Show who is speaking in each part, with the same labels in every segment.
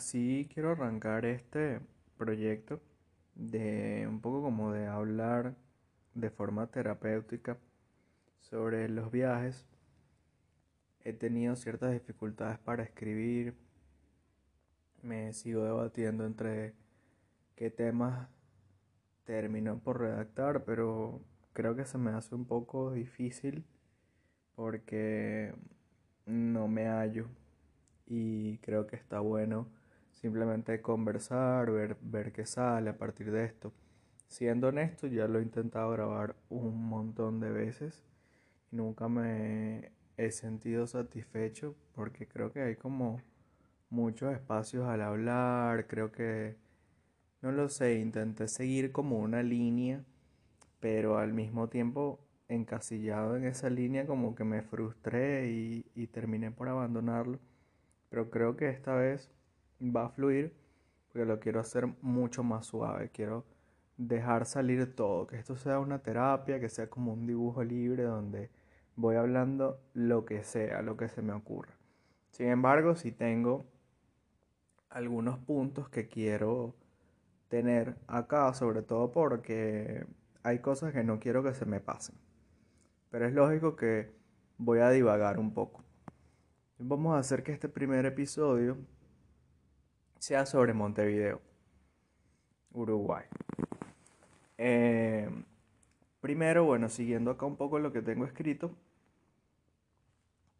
Speaker 1: Así quiero arrancar este proyecto de un poco como de hablar de forma terapéutica sobre los viajes. He tenido ciertas dificultades para escribir. Me sigo debatiendo entre qué temas termino por redactar, pero creo que se me hace un poco difícil porque no me hallo y creo que está bueno simplemente conversar, ver, ver qué sale a partir de esto. Siendo honesto, ya lo he intentado grabar un montón de veces y nunca me he sentido satisfecho porque creo que hay como muchos espacios al hablar, creo que, no lo sé, intenté seguir como una línea, pero al mismo tiempo encasillado en esa línea como que me frustré y, y terminé por abandonarlo. Pero creo que esta vez va a fluir porque lo quiero hacer mucho más suave. Quiero dejar salir todo, que esto sea una terapia, que sea como un dibujo libre donde voy hablando lo que sea, lo que se me ocurra. Sin embargo, si tengo algunos puntos que quiero tener acá, sobre todo porque hay cosas que no quiero que se me pasen. Pero es lógico que voy a divagar un poco. Vamos a hacer que este primer episodio sea sobre Montevideo, Uruguay. Eh, primero, bueno, siguiendo acá un poco lo que tengo escrito,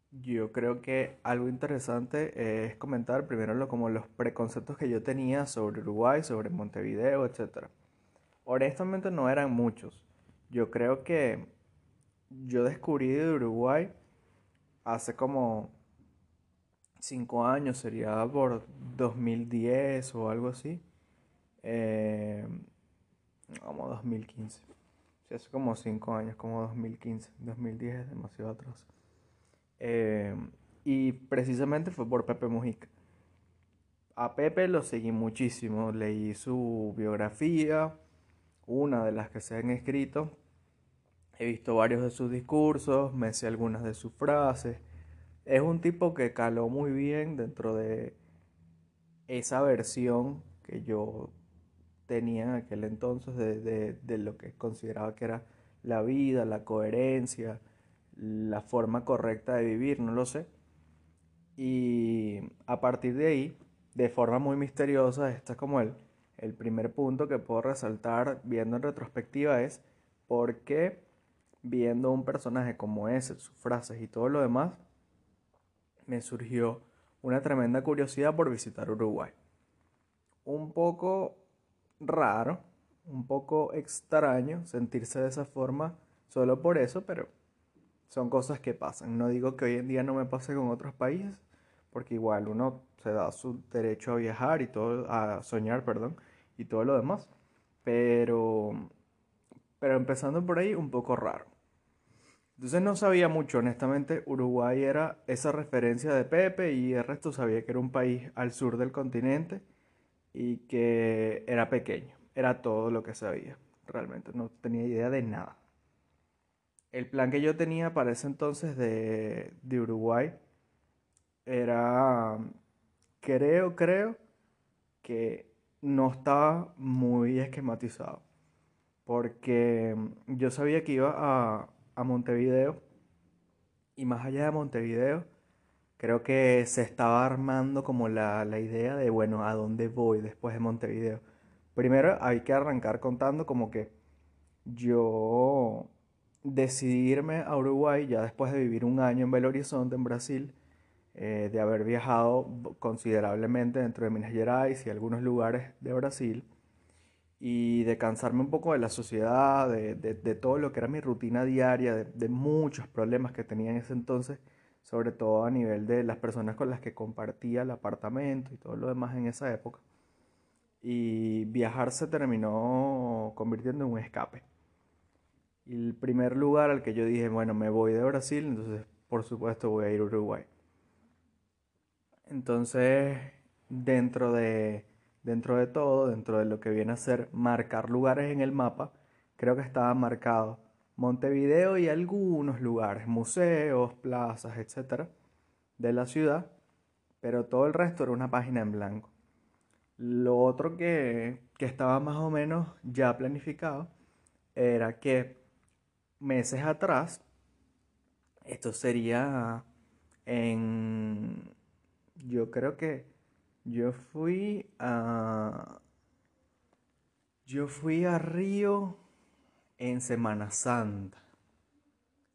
Speaker 1: yo creo que algo interesante es comentar primero lo, como los preconceptos que yo tenía sobre Uruguay, sobre Montevideo, etc. Honestamente no eran muchos. Yo creo que yo descubrí de Uruguay hace como cinco años, sería por 2010 o algo así. Eh, como 2015. hace como cinco años, como 2015. 2010 es demasiado atrás. Eh, y precisamente fue por Pepe Mujica. A Pepe lo seguí muchísimo, leí su biografía, una de las que se han escrito. He visto varios de sus discursos, me sé algunas de sus frases es un tipo que caló muy bien dentro de esa versión que yo tenía en aquel entonces de, lo que consideraba que era la vida, la coherencia, la forma correcta de vivir, no lo sé. Y a partir de ahí, de forma muy misteriosa, este es como el, el primer punto que puedo resaltar viendo en retrospectiva es por qué viendo un personaje como ese, sus frases y todo lo demás, me surgió una tremenda curiosidad por visitar Uruguay. Un poco raro, un poco extraño sentirse de esa forma solo por eso, pero son cosas que pasan. No digo que hoy en día no me pase con otros países, porque igual uno se da su derecho a viajar y todo, a soñar, perdón, y todo lo demás. Pero, pero empezando por ahí, un poco raro. Entonces no sabía mucho, honestamente, Uruguay era esa referencia de Pepe y el resto sabía que era un país al sur del continente y que era pequeño. Era todo lo que sabía, realmente, no tenía idea de nada. El plan que yo tenía para ese entonces de, de Uruguay era, creo, creo que no estaba muy esquematizado, porque yo sabía que iba a a Montevideo. Y más allá de Montevideo, creo que se estaba armando como la, la idea de, bueno, ¿a dónde voy después de Montevideo? Primero hay que arrancar contando como que yo decidí irme a Uruguay ya después de vivir un año en Belo Horizonte, en Brasil, eh, de haber viajado considerablemente dentro de Minas Gerais y algunos lugares de Brasil y de cansarme un poco de la sociedad, de, de, todo lo que era mi rutina diaria, de, muchos problemas que tenía en ese entonces, sobre todo a nivel de las personas con las que compartía el apartamento y todo lo demás en esa época. Y viajar se terminó convirtiendo en un escape. Y el primer lugar al que yo dije, bueno, me voy de Brasil, entonces por supuesto voy a ir a Uruguay. Entonces, dentro de dentro de todo, dentro de lo que viene a ser marcar lugares en el mapa, creo que estaba marcado Montevideo y algunos lugares, museos, plazas, etcétera, de la ciudad, pero todo el resto era una página en blanco. Lo otro que, que estaba más o menos ya planificado era que meses atrás, esto sería en, yo creo que yo fui a, yo fui a Río en Semana Santa.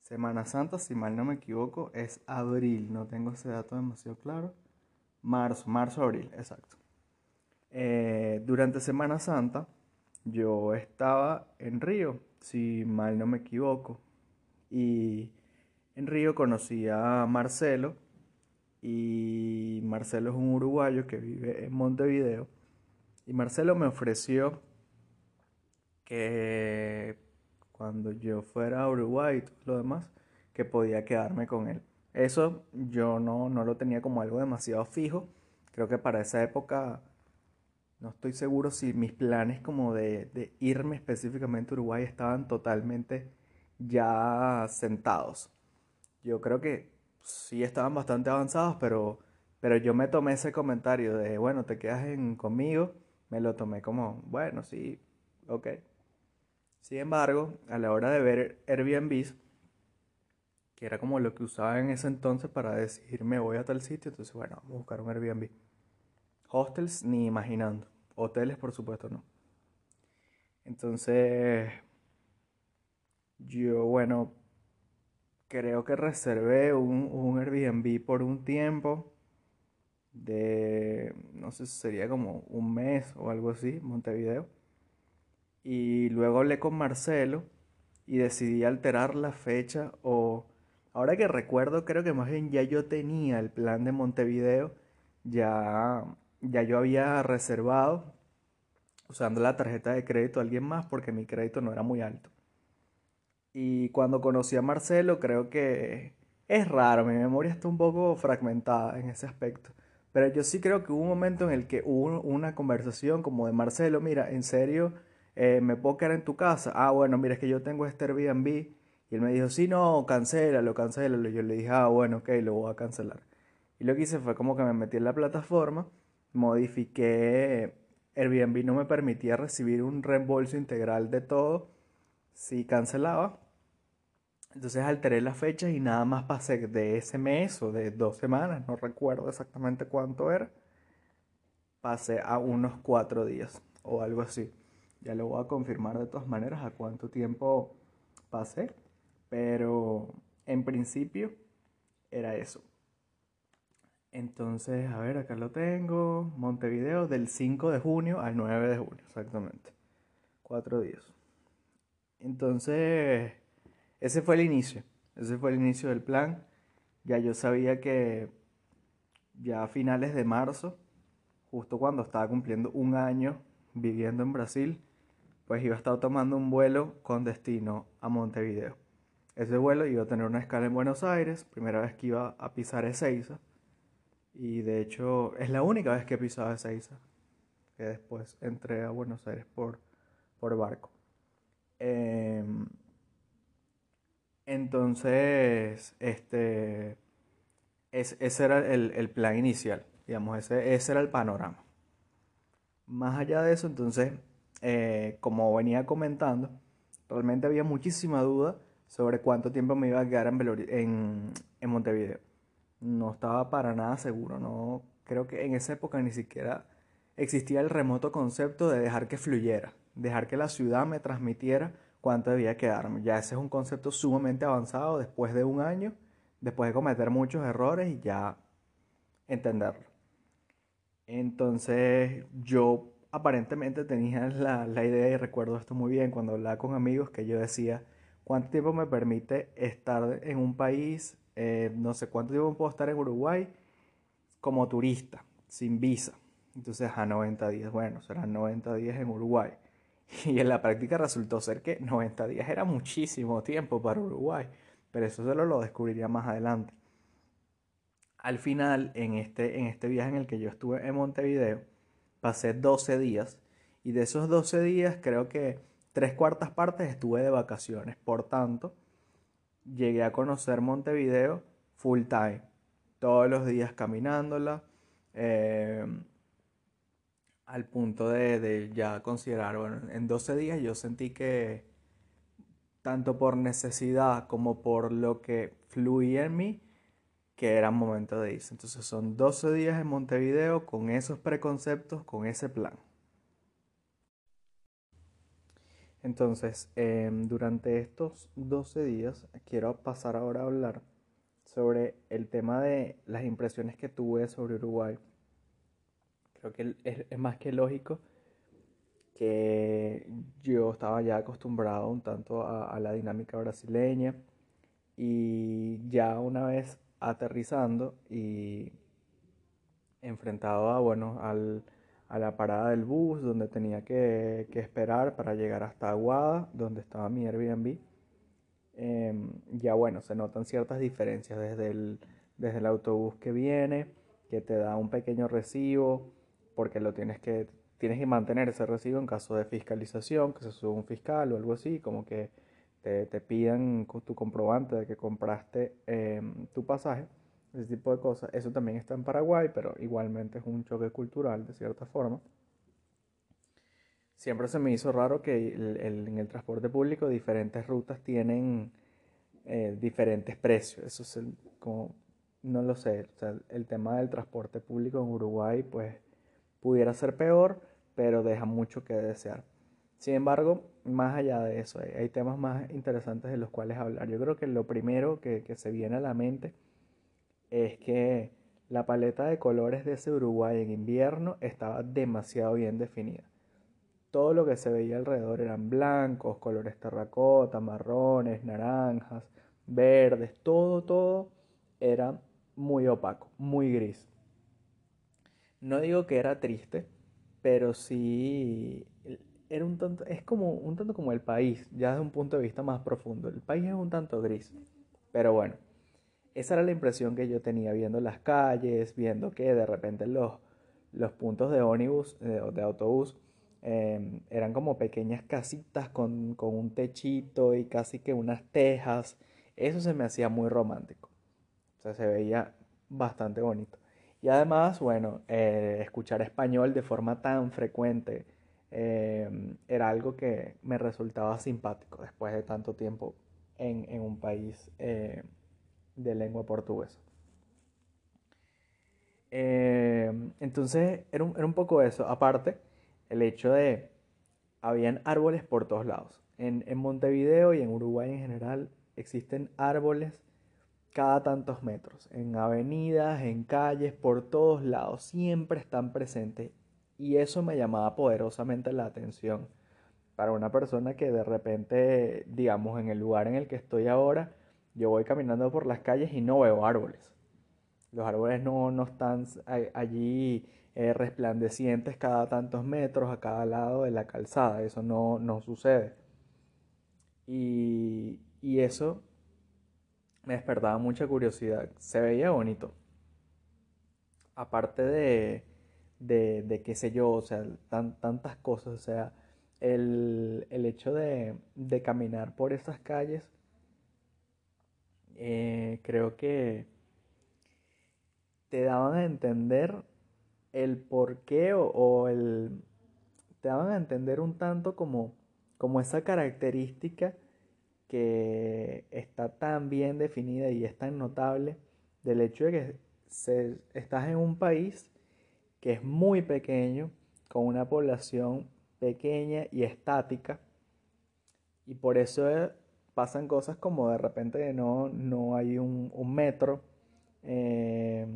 Speaker 1: Semana Santa, si mal no me equivoco, es abril, no tengo ese dato demasiado claro. Marzo, marzo, abril, exacto. Eh, durante Semana Santa yo estaba en Río, si mal no me equivoco, y en Río conocí a Marcelo, y Marcelo es un uruguayo que vive en Montevideo, y Marcelo me ofreció que cuando yo fuera a Uruguay y todo lo demás, que podía quedarme con él. Eso yo no, no lo tenía como algo demasiado fijo. Creo que para esa época no estoy seguro si mis planes como de, de irme específicamente a Uruguay estaban totalmente ya sentados. Yo creo que sí estaban bastante avanzados, pero, pero yo me tomé ese comentario de, bueno, te quedas en, conmigo, me lo tomé como, bueno, sí, ok. Sin embargo, a la hora de ver Airbnb, que era como lo que usaba en ese entonces para decidir me voy a tal sitio, entonces bueno, vamos a buscar un Airbnb. Hostels ni imaginando. Hoteles, por supuesto, no. Entonces, yo, bueno, creo que reservé un, un Airbnb por un tiempo de, no sé sería como un mes o algo así, Montevideo. Y luego hablé con Marcelo y decidí alterar la fecha o, ahora que recuerdo, creo que más bien ya yo tenía el plan de Montevideo, ya ya yo había reservado usando la tarjeta de crédito a alguien más porque mi crédito no era muy alto. Y cuando conocí a Marcelo, creo que es raro, mi memoria está un poco fragmentada en ese aspecto. Pero yo sí creo que hubo un momento en el que hubo una conversación como de Marcelo, mira, en serio, eh, ¿me puedo quedar en tu casa? Ah, bueno, mira, es que yo tengo este Airbnb. Y él me dijo, sí, no, cancélalo, cancélalo. Yo le dije, ah, bueno, ok, lo voy a cancelar. Y lo que hice fue como que me metí en la plataforma modifiqué, Airbnb no me permitía recibir un reembolso integral de todo si cancelaba. Entonces alteré las fechas y nada más pasé de ese mes o de dos semanas, no recuerdo exactamente cuánto era, pasé a unos cuatro días o algo así. Ya lo voy a confirmar de todas maneras a cuánto tiempo pasé, pero en principio era eso. Entonces, a ver, acá lo tengo. Montevideo del 5 de junio al 9 de junio, exactamente. Cuatro días. Entonces, ese fue el inicio. Ese fue el inicio del plan. Ya yo sabía que ya a finales de marzo, justo cuando estaba cumpliendo un año viviendo en Brasil, pues iba a estar tomando un vuelo con destino a Montevideo. Ese vuelo iba a tener una escala en Buenos Aires, primera vez que iba a pisar Ezeiza y de hecho es la única vez que he pisado isla. Que después entré a Buenos Aires por, por barco. Em, entonces, este, ese era el, plan inicial, digamos, ese, ese, era el panorama. Más allá de eso, entonces, eh, como venía comentando, realmente había muchísima duda sobre cuánto tiempo me iba a quedar en, en Montevideo no estaba para nada seguro, no creo que en esa época ni siquiera existía el remoto concepto de dejar que fluyera, dejar que la ciudad me transmitiera cuánto debía quedarme. Ya ese es un concepto sumamente avanzado después de un año, después de cometer muchos errores y ya entenderlo. Entonces yo aparentemente tenía la, la idea y recuerdo esto muy bien cuando hablaba con amigos que yo decía, ¿cuánto tiempo me permite estar en un país eh, no sé cuánto tiempo puedo estar en Uruguay como turista, sin visa. Entonces a 90 días, bueno, serán 90 días en Uruguay. Y en la práctica resultó ser que 90 días era muchísimo tiempo para Uruguay, pero eso solo lo descubriría más adelante. Al final, en este, en este viaje en el que yo estuve en Montevideo, pasé 12 días y de esos 12 días creo que tres cuartas partes estuve de vacaciones. Por tanto, llegué a conocer Montevideo full time, todos los días caminándola. Eh, al punto de, de ya considerar, bueno, en 12 días yo sentí que tanto por necesidad como por lo que fluía en mí, que era momento de irse. Entonces son 12 días en Montevideo con esos preconceptos, con ese plan. Entonces, em, durante estos 12 días, quiero pasar ahora a hablar sobre el tema de las impresiones que tuve sobre Uruguay. Creo que es, más que lógico que yo estaba ya acostumbrado un tanto a, la dinámica brasileña y ya una vez aterrizando y enfrentado a, bueno, al, a la parada del bus donde tenía que, esperar para llegar hasta Aguada, donde estaba mi Airbnb. Em, ya bueno, se notan ciertas diferencias desde el, desde el autobús que viene, que te da un pequeño recibo, porque lo tienes que, tienes que mantener ese recibo en caso de fiscalización, que se sube un fiscal o algo así, como que te, te pidan tu comprobante de que compraste em, tu pasaje ese tipo de cosas. Eso también está en Paraguay, pero igualmente es un choque cultural de cierta forma. Siempre se me hizo raro que en el transporte público diferentes rutas tienen eh, diferentes precios. Eso es como, no lo sé, el tema del transporte público en Uruguay pues pudiera ser peor, pero deja mucho que desear. Sin embargo, más allá de eso, hay, temas más interesantes de los cuales hablar. Yo creo que lo primero que, que se viene a la mente es que la paleta de colores de ese Uruguay en invierno estaba demasiado bien definida. Todo lo que se veía alrededor eran blancos, colores terracota, marrones, naranjas, verdes, todo, todo era muy opaco, muy gris. No digo que era triste, pero sí era un tanto, es como un tanto como el país, ya desde un punto de vista más profundo. El país es un tanto gris, pero bueno, esa era la impresión que yo tenía viendo las calles, viendo que de repente los, los puntos de ónibus, de, de autobús, em, eran como pequeñas casitas con, con, un techito y casi que unas tejas. Eso se me hacía muy romántico. O sea, se veía bastante bonito. Y además, bueno, eh, escuchar español de forma tan frecuente em, era algo que me resultaba simpático después de tanto tiempo en, en un país eh, de lengua portuguesa. Eh, entonces era un, era un, poco eso. Aparte, el hecho de, habían árboles por todos lados. En, en, Montevideo y en Uruguay en general existen árboles cada tantos metros. En avenidas, en calles, por todos lados. Siempre están presentes. Y eso me llamaba poderosamente la atención. Para una persona que de repente, digamos, en el lugar en el que estoy ahora, yo voy caminando por las calles y no veo árboles. Los árboles no, no están allí eh, resplandecientes cada tantos metros a cada lado de la calzada. Eso no, no sucede. Y, y, eso me despertaba mucha curiosidad. Se veía bonito. Aparte de, de, qué sé yo, o sea, tan, tantas cosas. O sea, el, el hecho de, de caminar por esas calles eh, creo que te daban a entender el por qué o, el... te daban a entender un tanto como, como esa característica que está tan bien definida y es tan notable del hecho de que se, estás en un país que es muy pequeño, con una población pequeña y estática, y por eso pasan cosas como de repente no, no hay un, metro eh,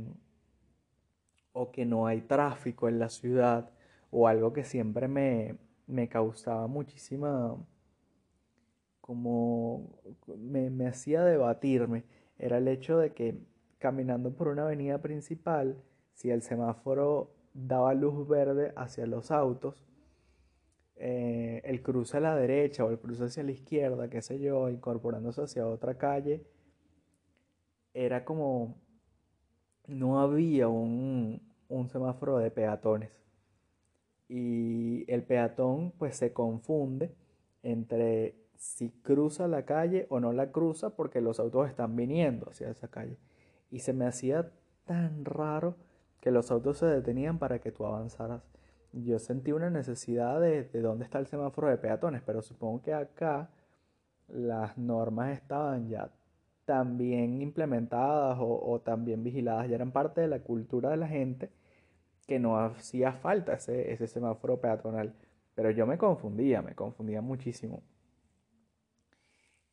Speaker 1: o que no hay tráfico en la ciudad o algo que siempre me, me causaba muchísima como me, me hacía debatirme era el hecho de que caminando por una avenida principal si el semáforo daba luz verde hacia los autos eh, el cruce a la derecha o el cruce hacia la izquierda, qué sé yo, incorporándose hacia otra calle, era como no había un, un semáforo de peatones. Y el peatón pues se confunde entre si cruza la calle o no la cruza porque los autos están viniendo hacia esa calle. Y se me hacía tan raro que los autos se detenían para que tú avanzaras yo sentí una necesidad de, de dónde está el semáforo de peatones, pero supongo que acá las normas estaban ya tan bien implementadas o, o tan bien vigiladas, ya eran parte de la cultura de la gente que no hacía falta ese, ese semáforo peatonal. Pero yo me confundía, me confundía muchísimo.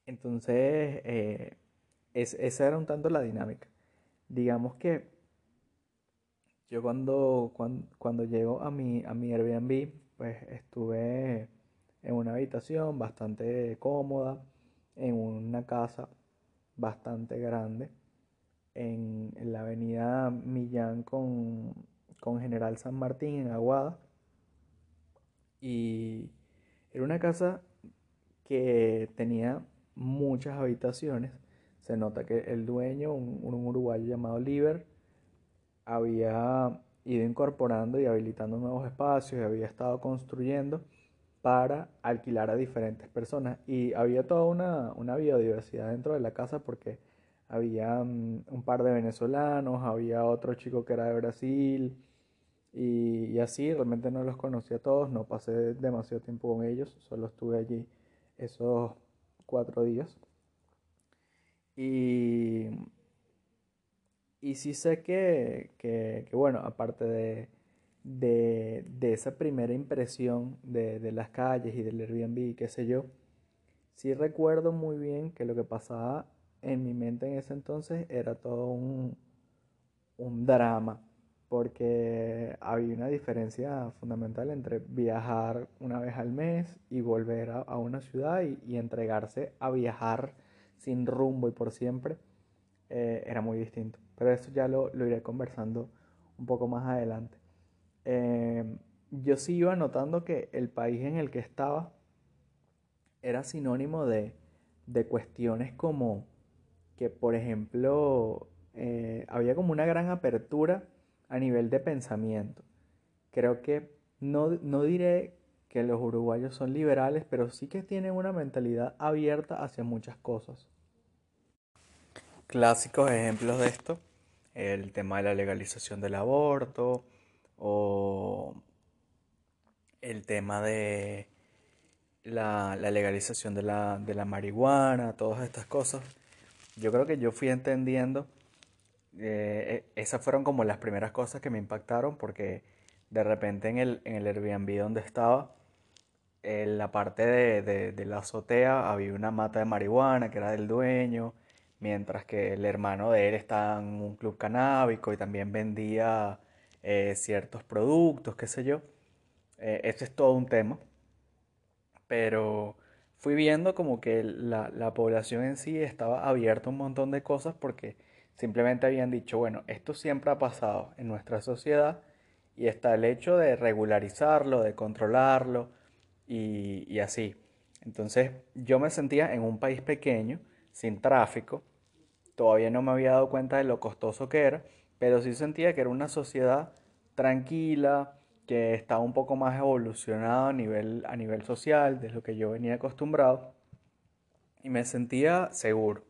Speaker 1: Entonces, eh, esa era un tanto la dinámica. Digamos que yo cuando, cuando, cuando, llego a mi, a mi Airbnb, pues estuve en una habitación bastante cómoda, en una casa bastante grande, en, en la avenida Millán con, con General San Martín en Aguada. Y era una casa que tenía muchas habitaciones. Se nota que el dueño, un, uruguayo llamado Liber, había ido incorporando y habilitando nuevos espacios y había estado construyendo para alquilar a diferentes personas. Y había toda una, una biodiversidad dentro de la casa porque había mm, un par de venezolanos, había otro chico que era de Brasil, y, así, realmente no los conocí a todos, no pasé demasiado tiempo con ellos, solo estuve allí esos cuatro días. Y, y sí sé que, que, bueno, aparte de, de, de, esa primera impresión de, de las calles y del Airbnb, qué sé yo, sí recuerdo muy bien que lo que pasaba en mi mente en ese entonces era todo un, un drama porque había una diferencia fundamental entre viajar una vez al mes y volver a, una ciudad y, entregarse a viajar sin rumbo y por siempre eh, era muy distinto. Pero eso ya lo, iré conversando un poco más adelante. Eh, yo sí iba notando que el país en el que estaba era sinónimo de, de cuestiones como que, por ejemplo, eh, había como una gran apertura a nivel de pensamiento. Creo que no, no diré que los uruguayos son liberales, pero sí que tienen una mentalidad abierta hacia muchas cosas. Clásicos ejemplos de esto, el tema de la legalización del aborto o el tema de la, legalización de la, de la marihuana, todas estas cosas. Yo creo que yo fui entendiendo eh, e, esas fueron como las primeras cosas que me impactaron porque de repente en el, en el Airbnb donde estaba, en la parte de, de, la azotea había una mata de marihuana que era del dueño, mientras que el hermano de él estaba en un club canábico y también vendía eh, ciertos productos, qué sé yo. Eh, es todo un tema. Pero fui viendo como que la, la población en sí estaba abierta a un montón de cosas porque Simplemente habían dicho, bueno, esto siempre ha pasado en nuestra sociedad y está el hecho de regularizarlo, de controlarlo y, así. Entonces yo me sentía en un país pequeño, sin tráfico, todavía no me había dado cuenta de lo costoso que era, pero sí sentía que era una sociedad tranquila, que estaba un poco más evolucionada a nivel, a nivel social de lo que yo venía acostumbrado. Y me sentía seguro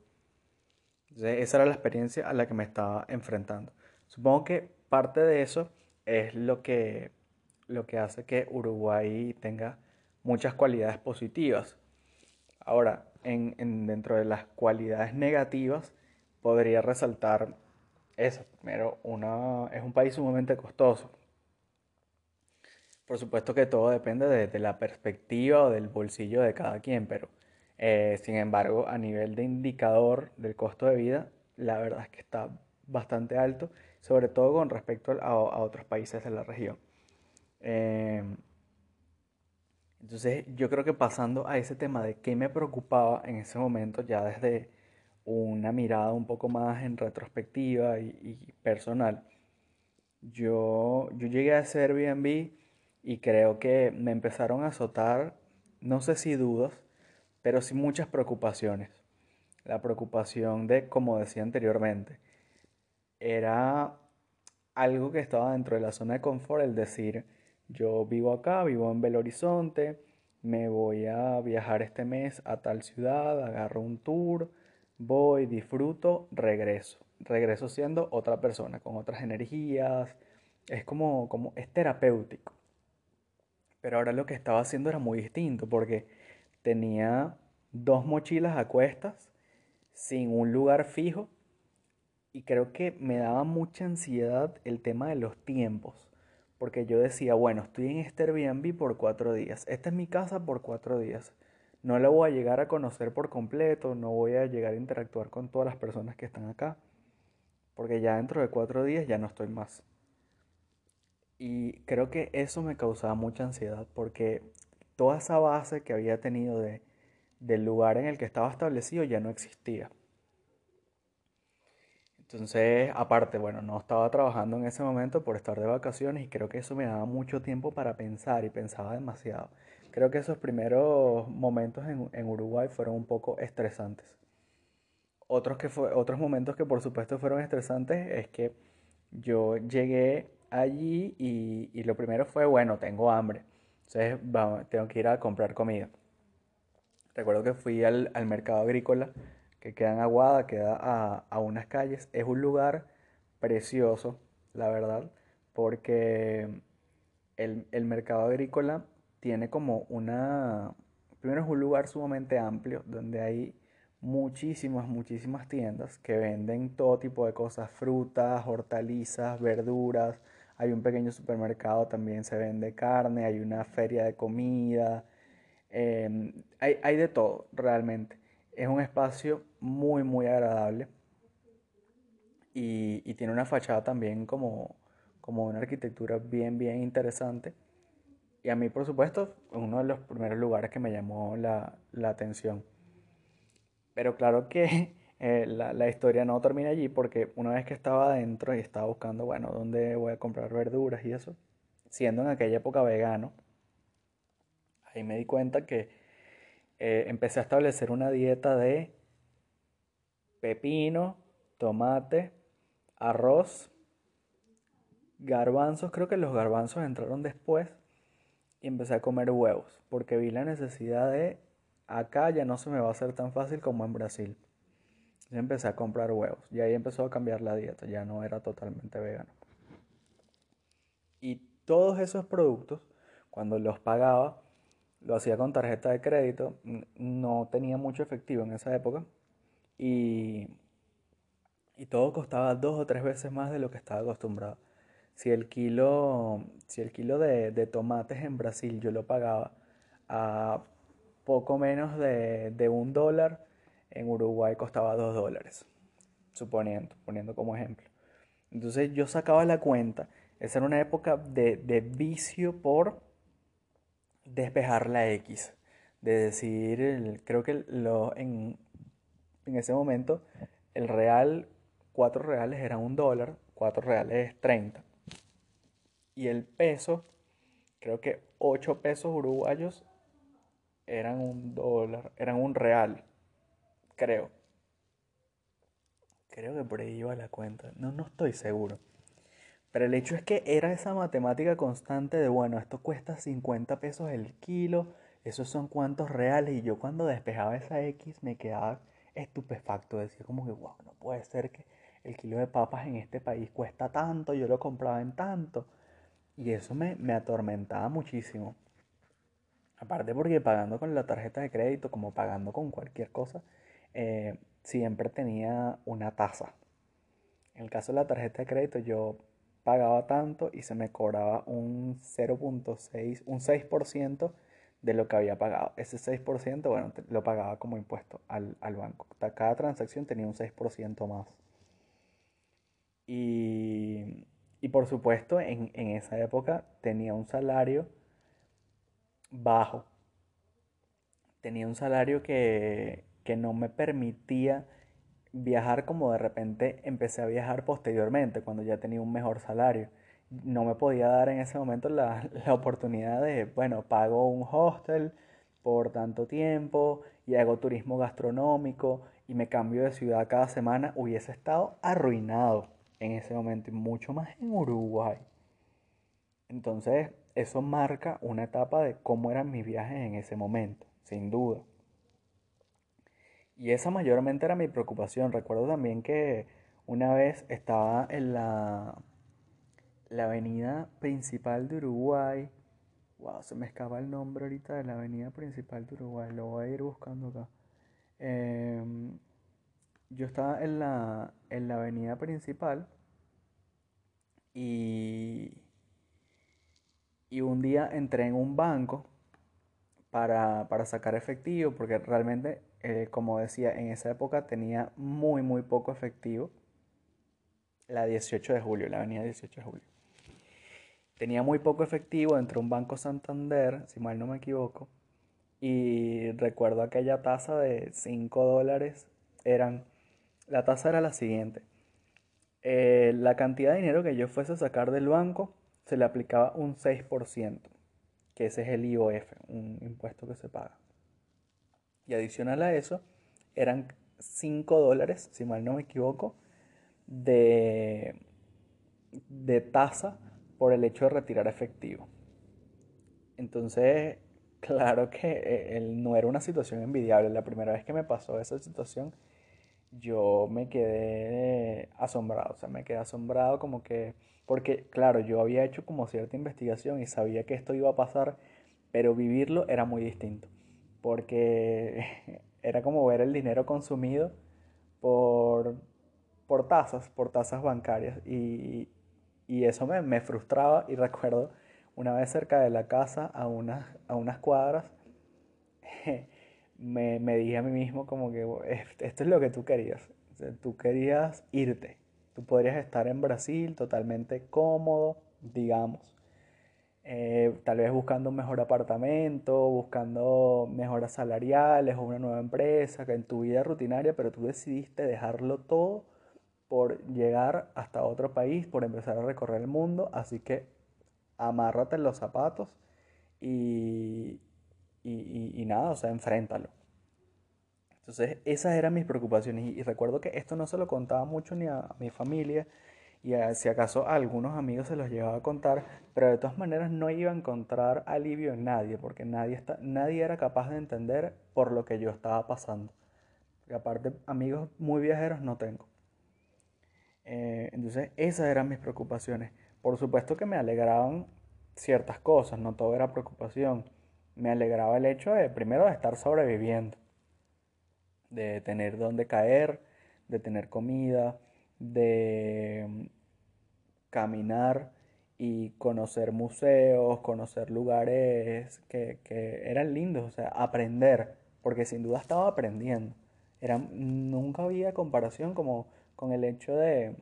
Speaker 1: esa era la experiencia a la que me estaba enfrentando. Supongo que parte de eso es lo que, lo que hace que Uruguay tenga muchas cualidades positivas. Ahora, en, dentro de las cualidades negativas, podría resaltar eso. Primero, una, es un país sumamente costoso. Por supuesto que todo depende de la perspectiva o del bolsillo de cada quien, pero eh, sin embargo, a nivel de indicador del costo de vida, la verdad es que está bastante alto, sobre todo con respecto a, otros países de la región. Eh, entonces, yo creo que pasando a ese tema de qué me preocupaba en ese momento, ya desde una mirada un poco más en retrospectiva y, personal, yo, yo llegué a ese Airbnb y creo que me empezaron a azotar, no sé si dudas, pero sin muchas preocupaciones. La preocupación de, como decía anteriormente, era algo que estaba dentro de la zona de confort, el decir, yo vivo acá, vivo en Belo Horizonte, me voy a viajar este mes a tal ciudad, agarro un tour, voy, disfruto, regreso. Regreso siendo otra persona, con otras energías. Es como, como es terapéutico. Pero ahora lo que estaba haciendo era muy distinto porque tenía dos mochilas a cuestas sin un lugar fijo y creo que me daba mucha ansiedad el tema de los tiempos porque yo decía, bueno, estoy en este Airbnb por cuatro días, esta es mi casa por cuatro días, no la voy a llegar a conocer por completo, no voy a llegar a interactuar con todas las personas que están acá, porque ya dentro de cuatro días ya no estoy más. Y creo que eso me causaba mucha ansiedad, porque toda esa base que había tenido de, del lugar en el que estaba establecido ya no existía. Entonces, aparte, bueno, no estaba trabajando en ese momento por estar de vacaciones y creo que eso me daba mucho tiempo para pensar y pensaba demasiado. Creo que esos primeros momentos en, Uruguay fueron un poco estresantes. Otros, que fue, otros momentos que por supuesto fueron estresantes es que yo llegué allí y, lo primero fue, bueno, tengo hambre, entonces tengo que ir a comprar comida. Recuerdo que fui al, al mercado agrícola que queda en Aguada, queda a, unas calles. Es un lugar precioso, la verdad, porque el, mercado agrícola tiene como una... Primero es un lugar sumamente amplio donde hay muchísimas, muchísimas tiendas que venden todo tipo de cosas, frutas, hortalizas, verduras. Hay un pequeño supermercado, también se vende carne, hay una feria de comida. Em, hay, hay de todo, realmente. Es un espacio muy, muy agradable y, tiene una fachada también como, como una arquitectura bien, bien interesante. Y a mí, por supuesto, es uno de los primeros lugares que me llamó la, atención. Pero claro que eh, la, la, historia no termina allí porque una vez que estaba adentro y estaba buscando, bueno, dónde voy a comprar verduras y eso, siendo en aquella época vegano, ahí me di cuenta que eh, empecé a establecer una dieta de pepino, tomate, arroz, garbanzos, creo que los garbanzos entraron después, y empecé a comer huevos, porque vi la necesidad de, acá ya no se me va a hacer tan fácil como en Brasil. Empecé a comprar huevos, y ahí empezó a cambiar la dieta, ya no era totalmente vegano. Y todos esos productos, cuando los pagaba, lo hacía con tarjeta de crédito, no tenía mucho efectivo en esa época y, y todo costaba dos o tres veces más de lo que estaba acostumbrado. Si el kilo, si el kilo de, tomates en Brasil yo lo pagaba a poco menos de, de un dólar, en Uruguay costaba dos dólares, suponiendo, poniendo como ejemplo. Entonces yo sacaba la cuenta, esa era una época de, vicio por despejar la X. De decir, creo que en, en ese momento el real, cuatro reales era un dólar, cuatro reales es 30. Y el peso, creo que 8 pesos uruguayos eran un dólar, eran un real, creo. Creo que por ahí iba la cuenta, no, no estoy seguro. Pero el hecho es que era esa matemática constante de, bueno, esto cuesta 50 pesos el kilo, esos son cuántos reales. Y yo cuando despejaba esa X me quedaba estupefacto. Decía como que, wow, no puede ser que el kilo de papas en este país cuesta tanto, yo lo compraba en tanto. Y eso me, me atormentaba muchísimo. Aparte porque pagando con la tarjeta de crédito, como pagando con cualquier cosa, eh, siempre tenía una tasa. En el caso de la tarjeta de crédito, yo pagaba tanto y se me cobraba un 0.6, un 6% de lo que había pagado. Ese 6%, bueno, lo pagaba como impuesto al, banco. Cada transacción tenía un 6% más. Y, por supuesto, en, esa época tenía un salario bajo. Tenía un salario que, que no me permitía viajar como de repente empecé a viajar posteriormente, cuando ya tenía un mejor salario. No me podía dar en ese momento la, oportunidad de, bueno, pago un hostel por tanto tiempo y hago turismo gastronómico y me cambio de ciudad cada semana, hubiese estado arruinado en ese momento y mucho más en Uruguay. Entonces, eso marca una etapa de cómo eran mis viajes en ese momento, sin duda. Y esa mayormente era mi preocupación. Recuerdo también que una vez estaba en la, la avenida principal de Uruguay, Wow, se me escapa el nombre ahorita de la avenida principal de Uruguay. Lo voy a ir buscando acá. Em, yo estaba en la, en la avenida principal y, y un día entré en un banco para, sacar efectivo, porque realmente, eh, como decía, en esa época tenía muy, muy poco efectivo. La 18 de julio, la avenida 18 de julio. Tenía muy poco efectivo, entré a un banco Santander, si mal no me equivoco, y recuerdo aquella tasa de 5 dólares, eran, la tasa era la siguiente. Eh, la cantidad de dinero que yo fuese a sacar del banco se le aplicaba un 6%, que ese es el IOF, un impuesto que se paga. Y adicional a eso, eran 5 dólares, si mal no me equivoco, de, de tasa por el hecho de retirar efectivo. Entonces, claro que eh, no era una situación envidiable. La primera vez que me pasó esa situación, yo me quedé asombrado. O sea, me quedé asombrado como que... Porque, claro, yo había hecho como cierta investigación y sabía que esto iba a pasar, pero vivirlo era muy distinto. Porque era como ver el dinero consumido por, por tasas, por tasas bancarias. Y, y eso me, me, frustraba y recuerdo una vez cerca de la casa, a unas, a unas cuadras, me, me, dije a mí mismo como que esto es lo que tú querías. tú querías irte. Tú podrías estar en Brasil totalmente cómodo, digamos. Eh, tal vez buscando un mejor apartamento, buscando mejoras salariales o una nueva empresa, que en tu vida rutinaria, pero tú decidiste dejarlo todo por llegar hasta otro país, por empezar a recorrer el mundo, así que amárrate en los zapatos y, y, nada, o sea, enfréntalo. Entonces, esas eran mis preocupaciones y, recuerdo que esto no se lo contaba mucho ni a, mi familia y si acaso a algunos amigos se los llevaba a contar, pero de todas maneras no iba a encontrar alivio en nadie, porque nadie, está, nadie era capaz de entender por lo que yo estaba pasando. Y aparte, amigos muy viajeros no tengo. Eh, entonces, esas eran mis preocupaciones. Por supuesto que me alegraban ciertas cosas, no todo era preocupación. Me alegraba el hecho de, primero, de estar sobreviviendo, de tener donde caer, de tener comida, de mm, caminar y conocer museos, conocer lugares que, que, eran lindos, o sea, aprender, porque sin duda estaba aprendiendo. Era, nunca había comparación como con el hecho de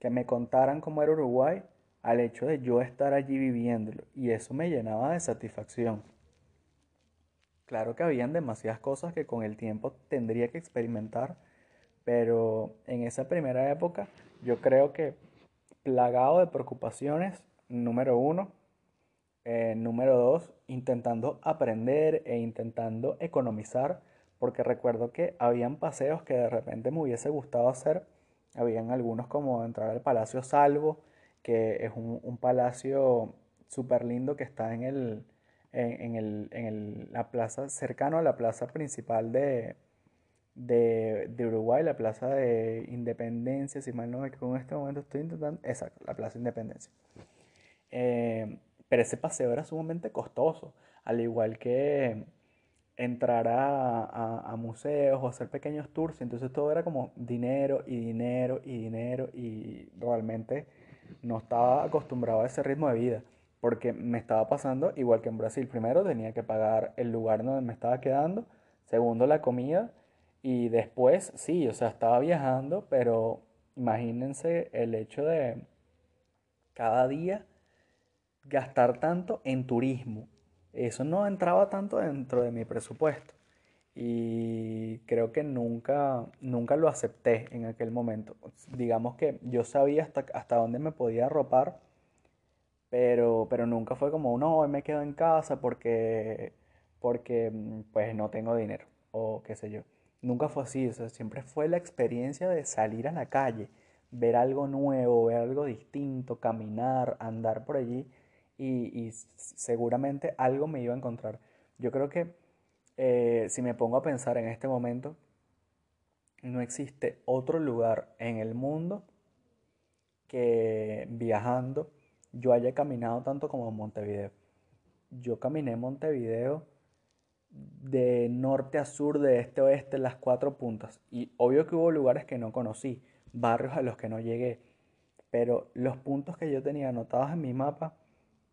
Speaker 1: que me contaran cómo era Uruguay al hecho de yo estar allí viviéndolo. Y eso me llenaba de satisfacción. Claro que habían demasiadas cosas que con el tiempo tendría que experimentar, pero en esa primera época yo creo que plagado de preocupaciones, número uno, eh, número dos, intentando aprender e intentando economizar, porque recuerdo que habían paseos que de repente me hubiese gustado hacer. Habían algunos como entrar al Palacio Salvo, que es un, palacio súper lindo que está en, el, en, el, en la plaza, cercano a la plaza principal de, de, Uruguay, la plaza de Independencia, si mal no me equivoco en este momento estoy intentando, exacto, la plaza de Independencia. Eh, pero ese paseo era sumamente costoso, al igual que entrar a, museos o hacer pequeños tours. Entonces todo era como dinero y dinero y dinero y realmente no estaba acostumbrado a ese ritmo de vida porque me estaba pasando igual que en Brasil. Primero tenía que pagar el lugar donde me estaba quedando, segundo la comida y después sí, o sea, estaba viajando, pero imagínense el hecho de cada día gastar tanto en turismo eso no entraba tanto dentro de mi presupuesto y creo que nunca, nunca lo acepté en aquel momento. Digamos que yo sabía hasta, hasta dónde me podía arropar, pero, pero nunca fue como, no, hoy me quedo en casa porque, porque mm, pues no tengo dinero o qué sé yo. Nunca fue así, o siempre fue la experiencia de salir a la calle, ver algo nuevo, ver algo distinto, caminar, andar por allí y, seguramente algo me iba a encontrar. Yo creo que eh, si me pongo a pensar en este momento, no existe otro lugar en el mundo que viajando yo haya caminado tanto como en Montevideo. yo caminé Montevideo de norte a sur, de este a oeste, las cuatro puntas. Y obvio que hubo lugares que no conocí, barrios a los que no llegué. Pero los puntos que yo tenía anotados en mi mapa,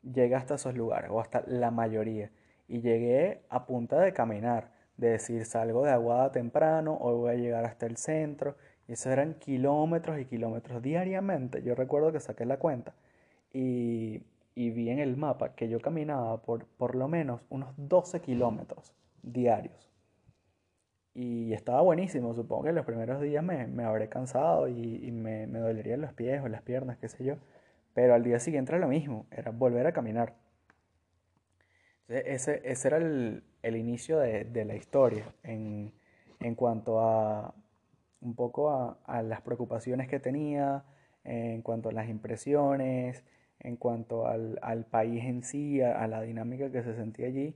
Speaker 1: llegué hasta esos lugares, o hasta la mayoría. Y llegué a punta de caminar, de decir salgo de Aguada temprano, hoy voy a llegar hasta el centro. Y eso eran kilómetros y kilómetros diariamente. Yo recuerdo que saqué la cuenta. Y y vi en el mapa que yo caminaba por por lo menos unos 12 kilómetros diarios. Y estaba buenísimo, supongo que los primeros días me, me habré cansado y, me, me, dolerían los pies o las piernas, qué sé yo. Pero al día siguiente era lo mismo, era volver a caminar. ese, ese era el, el inicio de, de, la historia en, en, cuanto a un poco a, a las preocupaciones que tenía, en cuanto a las impresiones, en cuanto al, al país en sí, a, la dinámica que se sentía allí.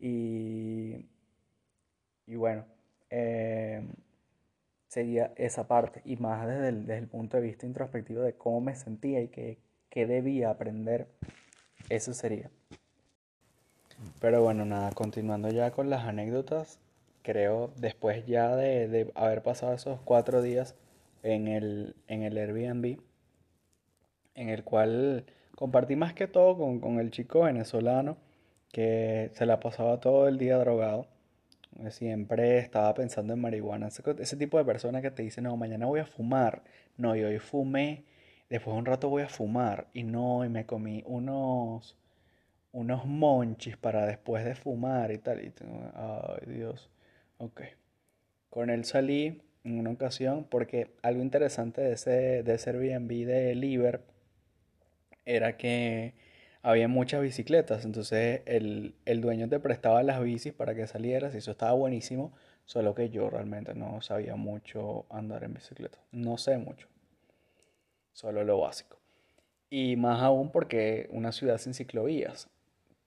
Speaker 1: Y, y bueno, eh, sería esa parte, y más desde el, desde el, punto de vista introspectivo de cómo me sentía y qué, qué debía aprender, eso sería. Pero bueno, nada, continuando ya con las anécdotas, creo después ya de, de haber pasado esos cuatro días en el, en el Airbnb, en el cual Compartí más que todo con, el chico venezolano que se la pasaba todo el día drogado. Siempre estaba pensando en marihuana. Ese, tipo de personas que te dicen, no, mañana voy a fumar. No, y hoy fumé. Después de un rato voy a fumar. Y no, y me comí unos, unos monchis para después de fumar y tal. Y ay, Dios. Ok. Con él salí en una ocasión porque algo interesante de ese, de ese Airbnb de Liver era que había muchas bicicletas, entonces el, el, dueño te prestaba las bicis para que salieras y eso estaba buenísimo, solo que yo realmente no sabía mucho andar en bicicleta, no sé mucho, solo lo básico. Y más aún porque una ciudad sin ciclovías,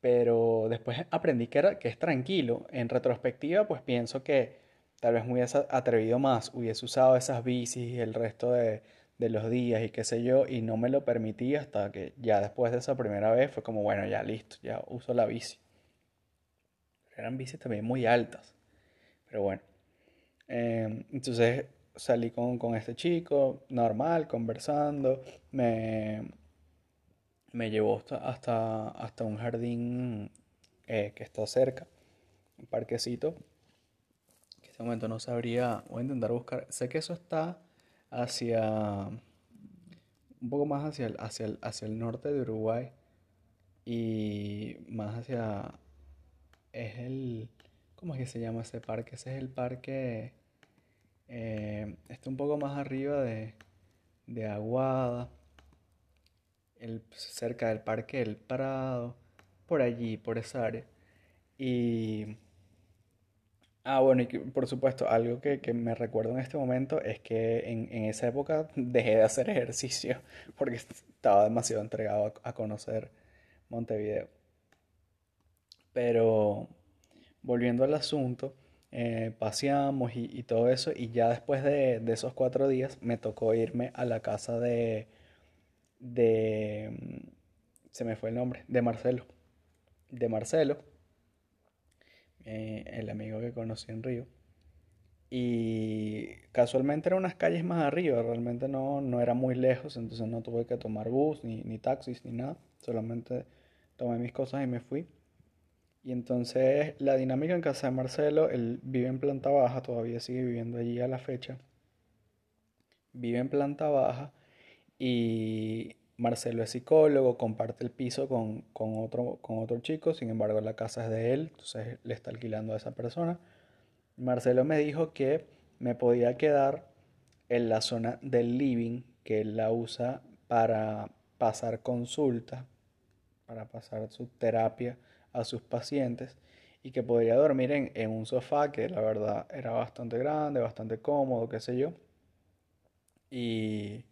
Speaker 1: pero después aprendí que, era, que es tranquilo, en retrospectiva pues pienso que tal vez me hubiese atrevido más, hubiese usado esas bicis y el resto de de los días y qué sé yo, y no me lo permití hasta que ya después de esa primera vez fue como, bueno, ya listo, ya uso la bici. Eran bicis también muy altas, pero bueno. Em, entonces salí con, este chico, normal, conversando, me, me llevó hasta, hasta, un jardín eh, que está cerca, un parquecito, que en este momento no sabría, voy a intentar buscar, sé que eso está hacia un poco más hacia el, hacia el, hacia el norte de Uruguay y más hacia es el ¿cómo es que se llama ese parque? Ese es el parque eh, está un poco más arriba de, de Aguada el, cerca del parque del Prado por allí, por esa área y Ah, bueno, y por supuesto, algo que, me recuerdo en este momento es que en, esa época dejé de hacer ejercicio porque estaba demasiado entregado a, conocer Montevideo. Pero volviendo al asunto, eh, paseamos y, todo eso, y ya después de, de, esos cuatro días me tocó irme a la casa de, de, mm, se me fue el nombre, de Marcelo. De Marcelo eh, el amigo que conocí en Río. Y casualmente eran unas calles más arriba, realmente no, no era muy lejos, entonces no tuve que tomar bus, ni, ni taxis, ni nada. Solamente tomé mis cosas y me fui. Y entonces la dinámica en casa de Marcelo, él vive en planta baja, todavía sigue viviendo allí a la fecha. Vive en planta baja y Marcelo es psicólogo, comparte el piso con, otro, con otro chico, sin embargo la casa es de él, entonces le está alquilando a esa persona. Marcelo me dijo que me podía quedar en la zona del living, que él la usa para pasar consulta, para pasar su terapia a sus pacientes y que podría dormir en, en un sofá que la verdad era bastante grande, bastante cómodo, qué sé yo. Y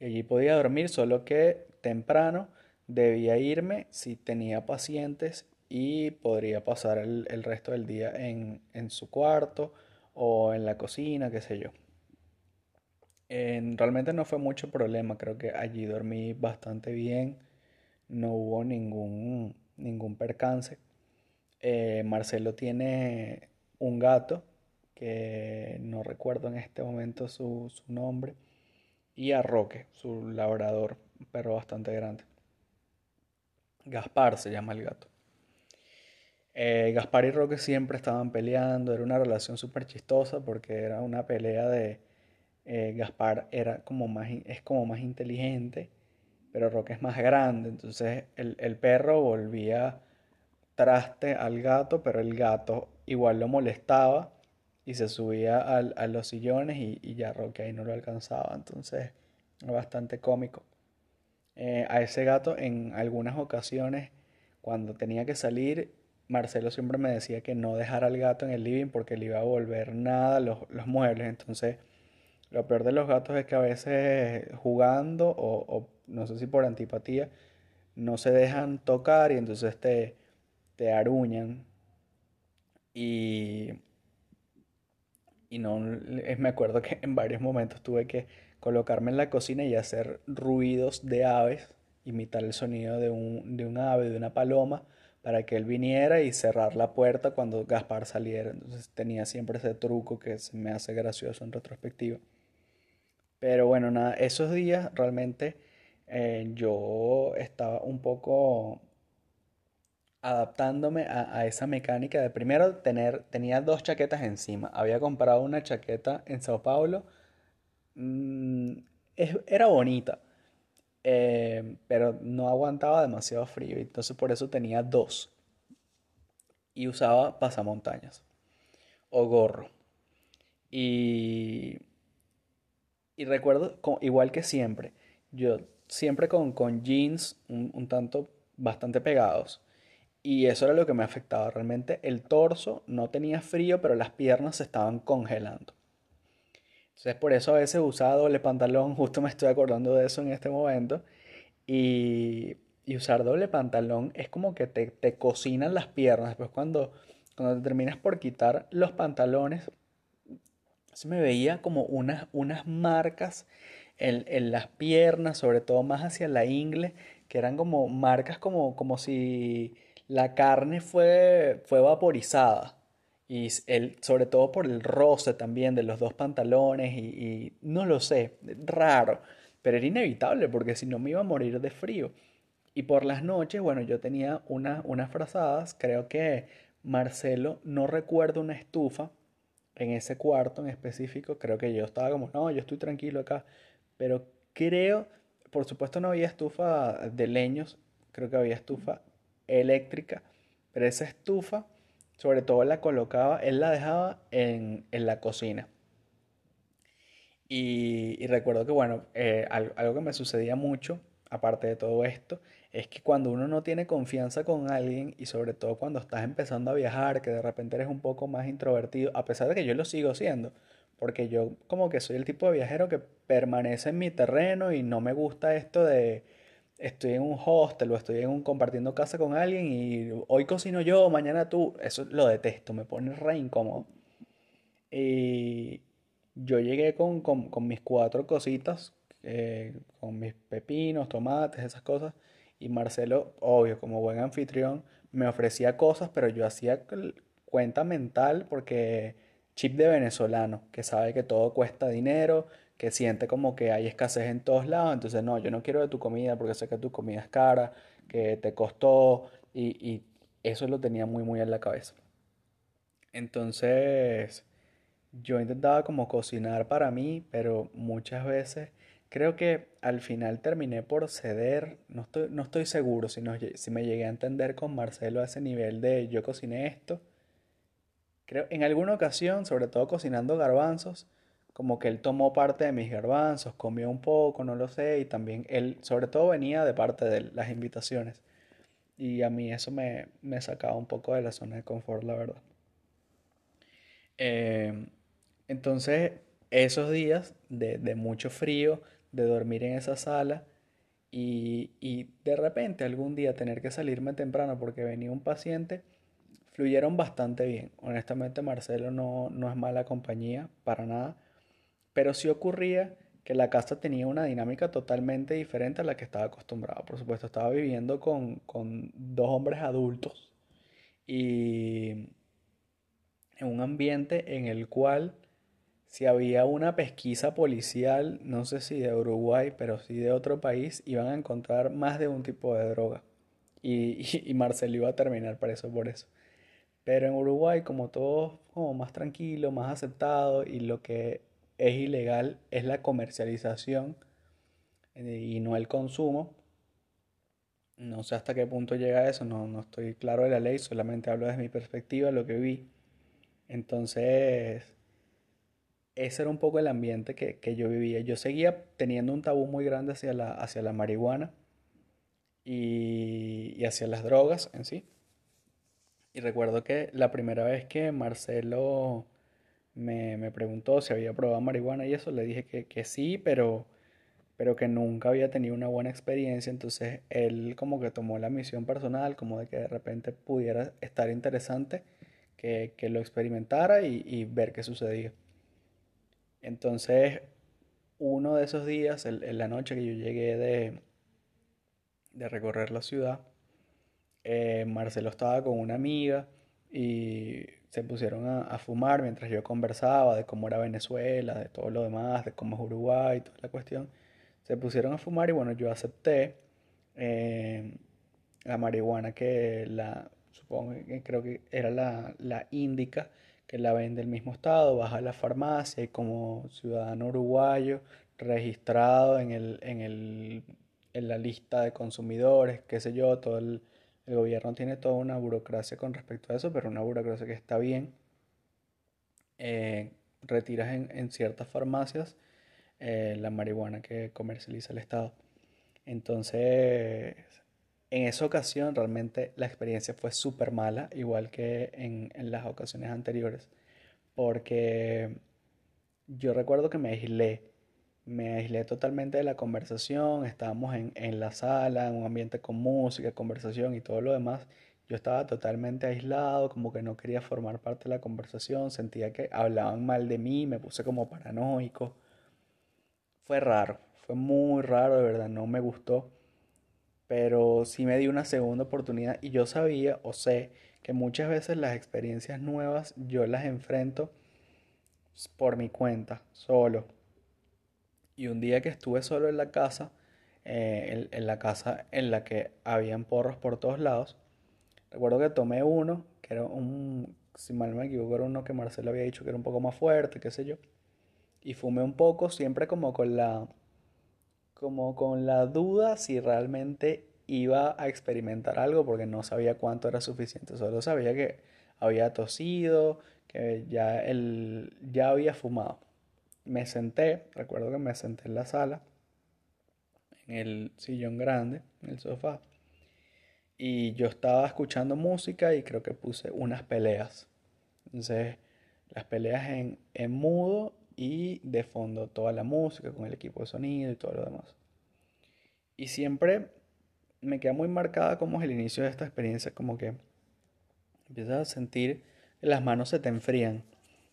Speaker 1: y allí podía dormir, solo que temprano debía irme si tenía pacientes y podría pasar el, resto del día en, su cuarto o en la cocina, qué sé yo. realmente no fue mucho problema, creo que allí dormí bastante bien, no hubo ningún, ningún percance. eh, Marcelo tiene un gato que no recuerdo en este momento su, su nombre, y a Roque, su labrador, un perro bastante grande. Gaspar se llama el gato. Eh, Gaspar y Roque siempre estaban peleando, era una relación súper chistosa porque era una pelea de eh, Gaspar era como más, es como más inteligente, pero Roque es más grande, entonces el, el perro volvía traste al gato, pero el gato igual lo molestaba y se subía a los sillones y, ya Roque ahí no lo alcanzaba. Entonces, bastante cómico. Eh, a ese gato en algunas ocasiones, cuando tenía que salir, Marcelo siempre me decía que no dejara al gato en el living porque le iba a volver nada los, los muebles. Entonces, lo peor de los gatos es que a veces jugando o, o no sé si por antipatía, no se dejan tocar y entonces te, te aruñan. Y y no, me acuerdo que en varios momentos tuve que colocarme en la cocina y hacer ruidos de aves, imitar el sonido de un, de un ave, de una paloma, para que él viniera y cerrar la puerta cuando Gaspar saliera. Entonces tenía siempre ese truco que se me hace gracioso en retrospectiva. Pero bueno, nada, esos días realmente eh, yo estaba un poco adaptándome a, esa mecánica de primero tener, tenía dos chaquetas encima. Había comprado una chaqueta en Sao Paulo. Mm, era bonita, eh, pero no aguantaba demasiado frío. Entonces por eso tenía dos. Y usaba pasamontañas o gorro. Y, y recuerdo, igual que siempre, yo siempre con, con jeans un tanto bastante pegados y eso era lo que me afectaba. Realmente el torso no tenía frío, pero las piernas se estaban congelando. Entonces por eso a veces usaba doble pantalón, justo me estoy acordando de eso en este momento. Y, usar doble pantalón es como que te, te cocinan las piernas. Después cuando, cuando te terminas por quitar los pantalones, se me veía como unas, unas marcas en, en, las piernas, sobre todo más hacia la ingle, que eran como marcas como, como si la carne fue, fue vaporizada. Y el, sobre todo por el roce también de los dos pantalones y, no lo sé, raro, pero era inevitable porque si no me iba a morir de frío. Y por las noches, bueno, yo tenía unas frazadas, creo que Marcelo no recuerdo una estufa en ese cuarto en específico, creo que yo estaba como, no, yo estoy tranquilo acá, pero creo, por supuesto no había estufa de leños, creo que había estufa eléctrica, pero esa estufa, sobre todo la colocaba, él la dejaba en, la cocina. Y, recuerdo que, bueno, eh, algo que me sucedía mucho, aparte de todo esto, es que cuando uno no tiene confianza con alguien y sobre todo cuando estás empezando a viajar, que de repente eres un poco más introvertido, a pesar de que yo lo sigo siendo, porque yo como que soy el tipo de viajero que permanece en mi terreno y no me gusta esto de estoy en un hostel o estoy en un compartiendo casa con alguien y hoy cocino yo, mañana tú, eso lo detesto, me pone re incómodo. Y yo llegué con, mis cuatro cositas, eh, con mis pepinos, tomates, esas cosas, y Marcelo, obvio, como buen anfitrión, me ofrecía cosas, pero yo hacía cuenta mental porque chip de venezolano, que sabe que todo cuesta dinero, que siente como que hay escasez en todos lados, entonces no, yo no quiero de tu comida porque sé que tu comida es cara, que te costó y, eso lo tenía muy muy en la cabeza. Entonces yo intentaba como cocinar para mí, pero muchas veces creo que al final terminé por ceder, no estoy, no estoy seguro si, si me llegué a entender con Marcelo a ese nivel de yo cociné esto. Creo en alguna ocasión, sobre todo cocinando garbanzos, como que él tomó parte de mis garbanzos, comió un poco, no lo sé, y también él, sobre todo venía de parte de las invitaciones. Y a mí eso me, sacaba un poco de la zona de confort, la verdad. Em, entonces, esos días de, mucho frío, de dormir en esa sala, y, y, de repente algún día tener que salirme temprano porque venía un paciente, fluyeron bastante bien. Honestamente, Marcelo no, no es mala compañía, para nada pero sí ocurría que la casa tenía una dinámica totalmente diferente a la que estaba acostumbrado. Por supuesto, estaba viviendo con, dos hombres adultos y en un ambiente en el cual si había una pesquisa policial, no sé si de Uruguay, pero sí de otro país, iban a encontrar más de un tipo de droga. Y, y, Marcelo iba a terminar eso por eso. Pero en Uruguay, como todo como más tranquilo, más aceptado, y lo que es ilegal es la comercialización eh, y no el consumo. No sé hasta qué punto llega eso, no, no estoy claro de la ley, solamente hablo desde mi perspectiva, lo que vi. Entonces, ese era un poco el ambiente que, que, yo vivía. Yo seguía teniendo un tabú muy grande hacia la, hacia la marihuana y, y hacia las drogas en sí. Y recuerdo que la primera vez que Marcelo me, me preguntó si había probado marihuana y eso, le dije que, que sí, pero, pero que nunca había tenido una buena experiencia. Entonces él como que tomó la misión personal, como de que de repente pudiera estar interesante que, que lo experimentara y, y, ver qué sucedía. Entonces, uno de esos días, en la noche que yo llegué de, de recorrer la ciudad, eh, Marcelo estaba con una amiga y se pusieron a, fumar mientras yo conversaba de cómo era Venezuela, de todo lo demás, de cómo es Uruguay, toda la cuestión. Se pusieron a fumar y bueno, yo acepté eh, la marihuana que la, supongo que creo que era la, la índica, que la vende el mismo estado, baja a la farmacia y como ciudadano uruguayo registrado en, el, en, el, en la lista de consumidores, qué sé yo, todo el el gobierno tiene toda una burocracia con respecto a eso, pero una burocracia que está bien. Eh, retiras en, ciertas farmacias eh, la marihuana que comercializa el Estado. Entonces, en esa ocasión realmente la experiencia fue súper mala, igual que en, en las ocasiones anteriores, porque yo recuerdo que me aislé me aislé totalmente de la conversación, estábamos en, en, la sala, en un ambiente con música, conversación y todo lo demás. Yo estaba totalmente aislado, como que no quería formar parte de la conversación, sentía que hablaban mal de mí, me puse como paranoico. Fue raro, fue muy raro, de verdad, no me gustó, pero sí me di una segunda oportunidad y yo sabía o sé que muchas veces las experiencias nuevas yo las enfrento por mi cuenta, solo y un día que estuve solo en la casa, eh, en, la casa en la que habían porros por todos lados, recuerdo que tomé uno, que era un, si mal no me equivoco, era uno que Marcelo había dicho que era un poco más fuerte, qué sé yo. Y fumé un poco, siempre como con la, como con la duda si realmente iba a experimentar algo, porque no sabía cuánto era suficiente, solo sabía que había tosido, que ya, el, ya había fumado me senté, recuerdo que me senté en la sala, en el sillón grande, en el sofá, y yo estaba escuchando música y creo que puse unas peleas. Entonces, las peleas en, en mudo y de fondo toda la música con el equipo de sonido y todo lo demás. Y siempre me queda muy marcada como es el inicio de esta experiencia, como que empiezas a sentir que las manos se te enfrían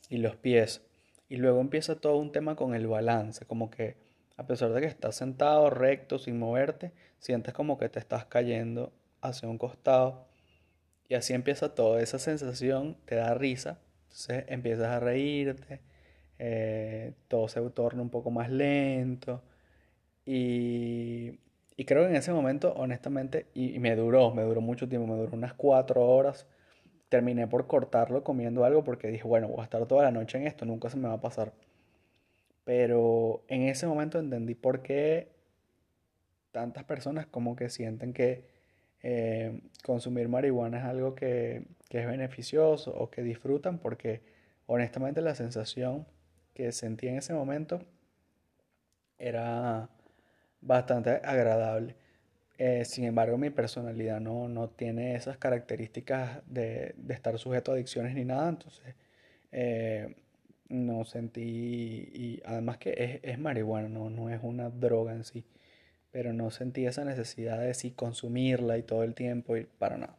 Speaker 1: y los pies. Y luego empieza todo un tema con el balance, como que a pesar de que estás sentado recto sin moverte, sientes como que te estás cayendo hacia un costado. Y así empieza toda esa sensación, te da risa, entonces empiezas a reírte, eh, todo se torna un poco más lento. Y, y creo que en ese momento, honestamente, y, y me duró, me duró mucho tiempo, me duró unas cuatro horas terminé por cortarlo comiendo algo porque dije, bueno, voy a estar toda la noche en esto, nunca se me va a pasar. Pero en ese momento entendí por qué tantas personas como que sienten que eh, consumir marihuana es algo que, que es beneficioso o que disfrutan porque honestamente la sensación que sentí en ese momento era bastante agradable. Eh, sin embargo, mi personalidad no, no tiene esas características de, de, estar sujeto a adicciones ni nada, entonces eh, no sentí, y además que es, es marihuana, no, no es una droga en sí, pero no sentí esa necesidad de sí consumirla y todo el tiempo y para nada.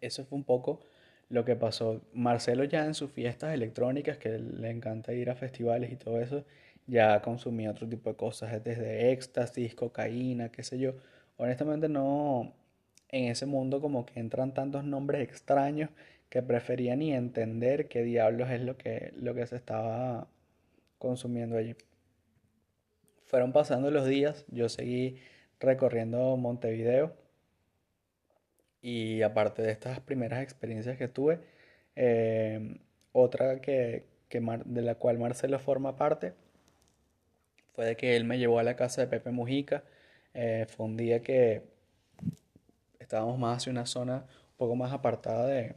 Speaker 1: eso fue un poco lo que pasó. Marcelo ya en sus fiestas electrónicas, que le encanta ir a festivales y todo eso, ya consumía otro tipo de cosas, desde éxtasis, cocaína, qué sé yo. Honestamente no, en ese mundo como que entran tantos nombres extraños que prefería ni entender qué diablos es lo que, lo que se estaba consumiendo allí. Fueron pasando los días, yo seguí recorriendo Montevideo y aparte de estas primeras experiencias que tuve, eh, otra que, de la cual Marcelo forma parte fue de que él me llevó a la casa de Pepe Mujica. Eh, fue un día que estábamos más hacia una zona un poco más apartada de,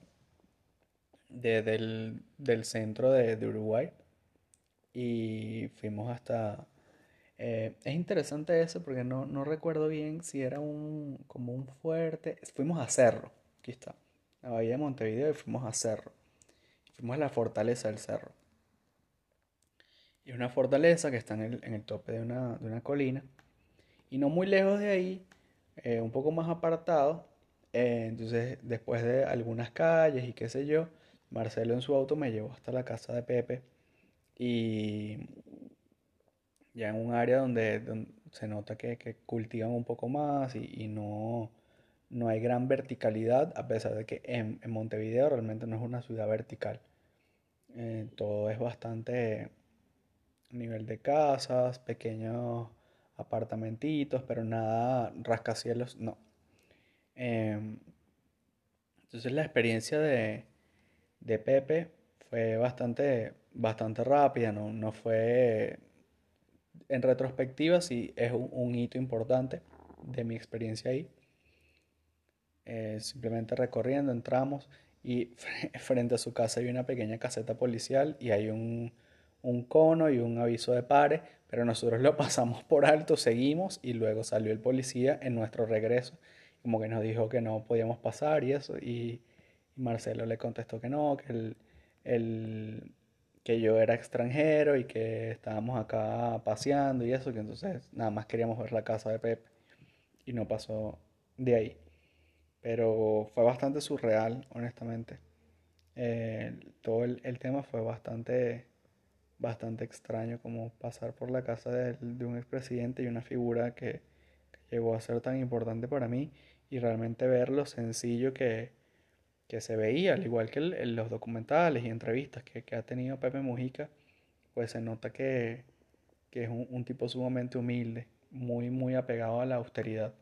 Speaker 1: del, centro de, Uruguay y fuimos hasta... Eh, es interesante eso porque no, no, recuerdo bien si era un como un fuerte. Fuimos a Cerro, aquí está, la bahía de Montevideo y fuimos a Cerro. Fuimos a la fortaleza del Cerro. Y una fortaleza que está en el, en el tope de una, de una, colina. Y no muy lejos de ahí, eh, un poco más apartado. Eh, entonces, después de algunas calles y qué sé yo, Marcelo en su auto me llevó hasta la casa de Pepe y ya en un área donde, se nota que, cultivan un poco más y, no, no, hay gran verticalidad, a pesar de que en, Montevideo realmente no es una ciudad vertical. Eh, todo es bastante nivel de casas, pequeños apartamentitos, pero nada rascacielos, no. Em, entonces la experiencia de, de Pepe fue bastante, bastante rápida, no, no fue en retrospectiva, sí es un, hito importante de mi experiencia ahí. Eh, simplemente recorriendo, entramos y frente a su casa hay una pequeña caseta policial y hay un, un cono y un aviso de pare, pero nosotros lo pasamos por alto, seguimos y luego salió el policía en nuestro regreso, como que nos dijo que no podíamos pasar y eso, y Marcelo le contestó que no, que, el, que yo era extranjero y que estábamos acá paseando y eso, que entonces nada más queríamos ver la casa de Pepe y no pasó de ahí. Pero fue bastante surreal, honestamente. Eh, todo el, tema fue bastante, bastante extraño, como pasar por la casa de, un expresidente y una figura que, que, llegó a ser tan importante para mí y realmente ver lo sencillo que, que se veía, al igual que en los documentales y entrevistas que, ha tenido Pepe Mujica, pues se nota que, es un, tipo sumamente humilde, muy, muy apegado a la austeridad.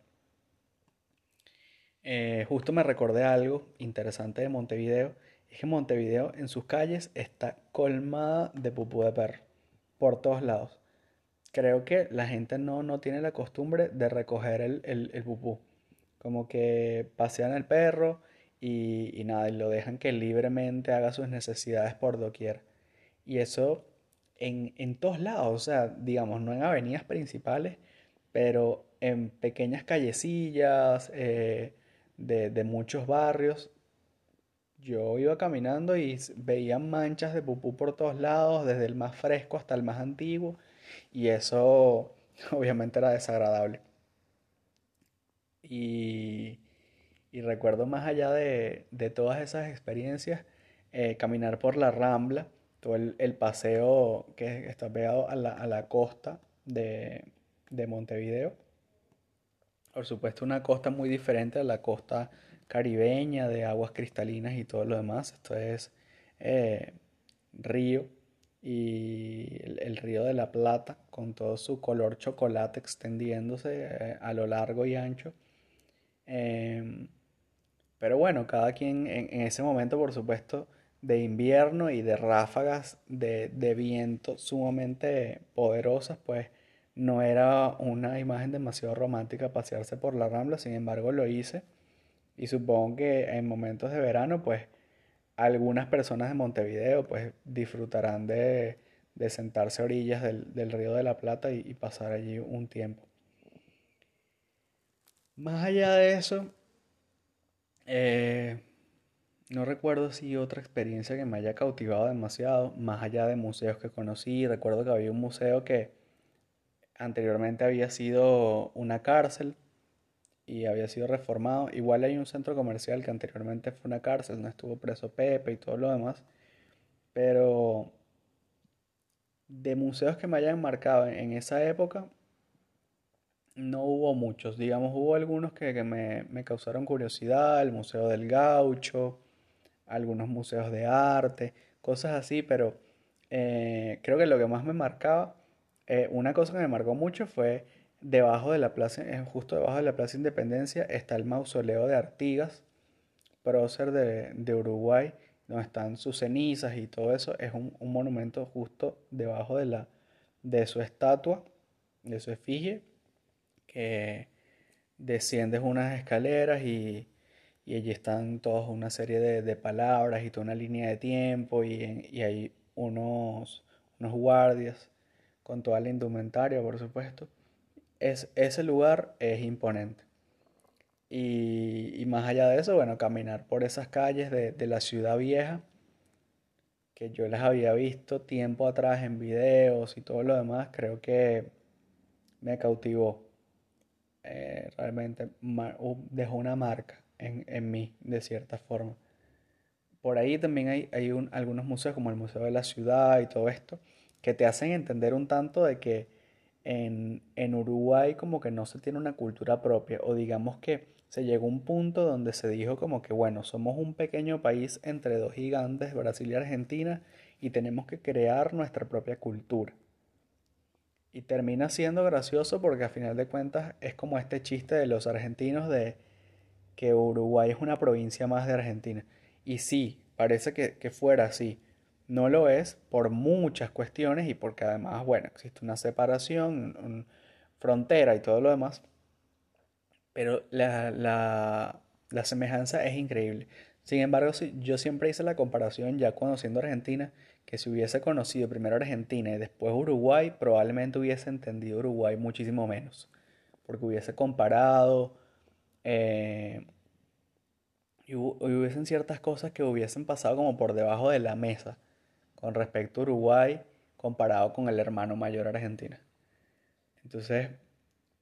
Speaker 1: Eh, justo me recordé algo interesante de Montevideo, es que Montevideo en sus calles está colmada de pupú de perro, por todos lados. Creo que la gente no, no tiene la costumbre de recoger el, el, pupú. Como que pasean el perro, y, nada, y lo dejan que libremente haga sus necesidades por doquier. Y eso en, en todos lados, o sea, digamos, no en avenidas principales, pero en pequeñas callecillas eh, de, de, muchos barrios. Yo iba caminando y veía manchas de pupú por todos lados, desde el más fresco hasta el más antiguo, y eso obviamente era desagradable. Y, y recuerdo más allá de, todas esas experiencias, eh, caminar por la Rambla, todo el, paseo que está pegado a la, costa de, Montevideo. Por supuesto, una costa muy diferente a la costa caribeña de aguas cristalinas y todo lo demás. Esto es eh, río y el, río de la Plata con todo su color chocolate extendiéndose eh, a lo largo y ancho. Em, pero bueno, cada quien en, ese momento, por supuesto, de invierno y de ráfagas de, viento sumamente poderosas, pues no era una imagen demasiado romántica pasearse por la rambla, sin embargo lo hice y supongo que en momentos de verano, pues algunas personas de Montevideo pues disfrutarán de, sentarse a orillas del, río de la Plata y pasar allí un tiempo. Más allá de eso, eh, no recuerdo si otra experiencia que me haya cautivado demasiado, más allá de museos que conocí. Recuerdo que había un museo que anteriormente había sido una cárcel y había sido reformado. Igual hay un centro comercial que anteriormente fue una cárcel, no estuvo preso Pepe y todo lo demás. Pero de museos que me hayan marcado en esa época,
Speaker 2: no hubo muchos, digamos, hubo algunos que, que me, me causaron curiosidad, el Museo del Gaucho, algunos museos de arte, cosas así, pero eh, creo que lo que más me marcaba, eh, una cosa que me marcó mucho fue debajo de la plaza, eh, justo debajo de la Plaza Independencia está el mausoleo de Artigas, prócer de, de Uruguay, donde están sus cenizas y todo eso, es un, un monumento justo debajo de, la, de su estatua, de su efigie, que desciendes unas escaleras y y allí están todas una serie de, de palabras y toda una línea de tiempo y, y hay unos, unos guardias con toda la indumentaria, por supuesto. Es, ese lugar es imponente. Y, y, más allá de eso, bueno, caminar por esas calles de, de, la ciudad vieja, que yo las había visto tiempo atrás en videos y todo lo demás, creo que me cautivó. Eh, realmente dejó una marca en, en mí, de cierta forma. Por ahí también hay, hay un, algunos museos, como el Museo de la Ciudad y todo esto, que te hacen entender un tanto de que en, en Uruguay como que no se tiene una cultura propia, o digamos que se llegó a un punto donde se dijo como que, bueno, somos un pequeño país entre dos gigantes, Brasil y Argentina, y tenemos que crear nuestra propia cultura. Y termina siendo gracioso porque a final de cuentas es como este chiste de los argentinos de que Uruguay es una provincia más de Argentina. Y sí, parece que, que fuera así. No lo es por muchas cuestiones y porque además, bueno, existe una separación, una frontera y todo lo demás. Pero la, la, la semejanza es increíble. Sin embargo, yo siempre hice la comparación ya conociendo Argentina, que si hubiese conocido primero Argentina y después Uruguay, probablemente hubiese entendido Uruguay muchísimo menos. Porque hubiese comparado eh, y, hubiesen ciertas cosas que hubiesen pasado como por debajo de la mesa con respecto a Uruguay comparado con el hermano mayor Argentina. Entonces,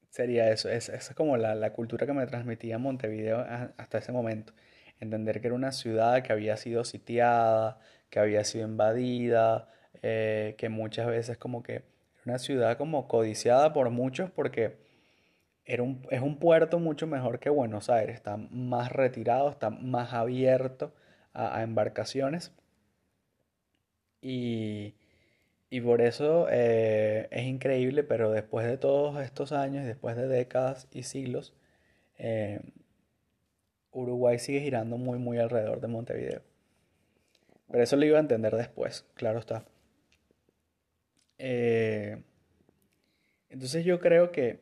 Speaker 2: sería eso. Esa es como la, la, cultura que me transmitía Montevideo hasta ese momento. Entender que era una ciudad que había sido sitiada, que había sido invadida, eh, que muchas veces como que era una ciudad como codiciada por muchos porque es un puerto mucho mejor que Buenos Aires, está más retirado, está más abierto a, embarcaciones. Y, y por eso eh, es increíble, pero después de todos estos años, después de décadas y siglos, eh, Uruguay sigue girando muy, muy alrededor de Montevideo. Pero eso lo iba a entender después, claro está. Eh, entonces yo creo que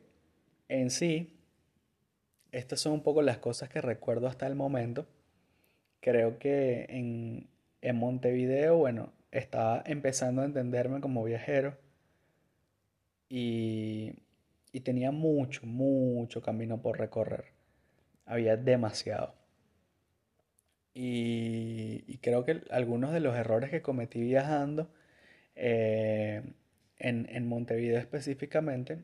Speaker 2: en sí, estas son un poco las cosas que recuerdo hasta el momento. Creo que en, en Montevideo, bueno, estaba empezando a entenderme como viajero y, tenía mucho, mucho camino por recorrer. Había demasiado. Y, y, creo que algunos de los errores que cometí viajando eh, en, en Montevideo específicamente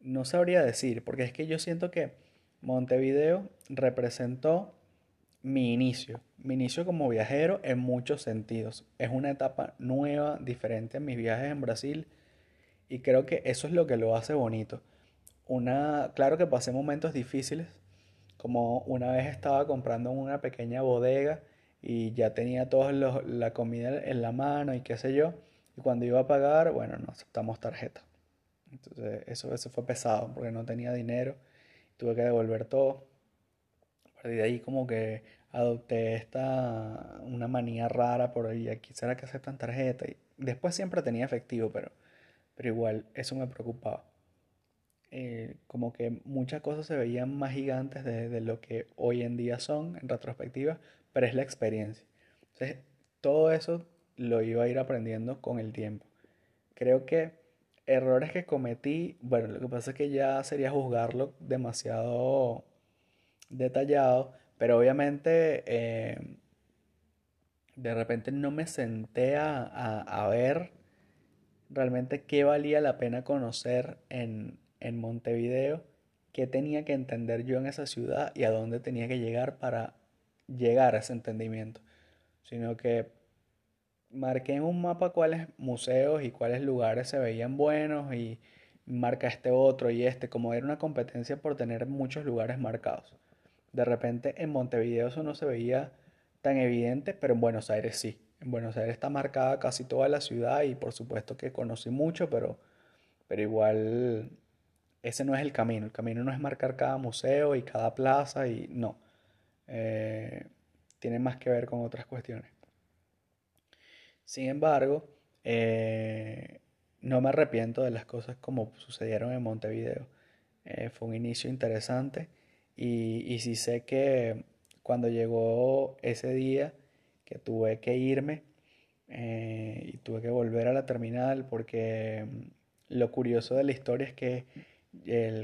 Speaker 2: no sabría decir, porque es que yo siento que Montevideo representó mi inicio, mi inicio como viajero en muchos sentidos. Es una etapa nueva, diferente en mis viajes en Brasil y creo que eso es lo que lo hace bonito. Una, claro que pasé momentos difíciles, como una vez estaba comprando en una pequeña bodega y ya tenía toda la comida en la mano y qué sé yo, y cuando iba a pagar, bueno, no aceptamos tarjeta. Entonces eso, eso fue pesado porque no tenía dinero, tuve que devolver todo. A partir de ahí como que adopté esta, una manía rara por ahí, aquí será que aceptan tarjeta. Y después siempre tenía efectivo, pero, pero igual eso me preocupaba. Eh, como que muchas cosas se veían más gigantes de, lo que hoy en día son en retrospectiva, pero es la experiencia. Entonces, todo eso lo iba a ir aprendiendo con el tiempo. Creo que errores que cometí, bueno, lo que pasa es que ya sería juzgarlo demasiado detallado, pero obviamente eh, de repente no me senté a, a, ver realmente qué valía la pena conocer en, en Montevideo, qué tenía que entender yo en esa ciudad y a dónde tenía que llegar para llegar a ese entendimiento, sino que marqué en un mapa cuáles museos y cuáles lugares se veían buenos y marca este otro y este, como era una competencia por tener muchos lugares marcados. De repente en Montevideo eso no se veía tan evidente, pero en Buenos Aires sí. En Buenos Aires está marcada casi toda la ciudad y por supuesto que conocí mucho, pero, pero igual ese no es el camino. El camino no es marcar cada museo y cada plaza y no. Eh, tiene más que ver con otras cuestiones. Sin embargo, eh, no me arrepiento de las cosas como sucedieron en Montevideo. Eh, fue un inicio interesante y, y sí sé que cuando llegó ese día que tuve que irme eh, y tuve que volver a la terminal porque mm, lo curioso de la historia es que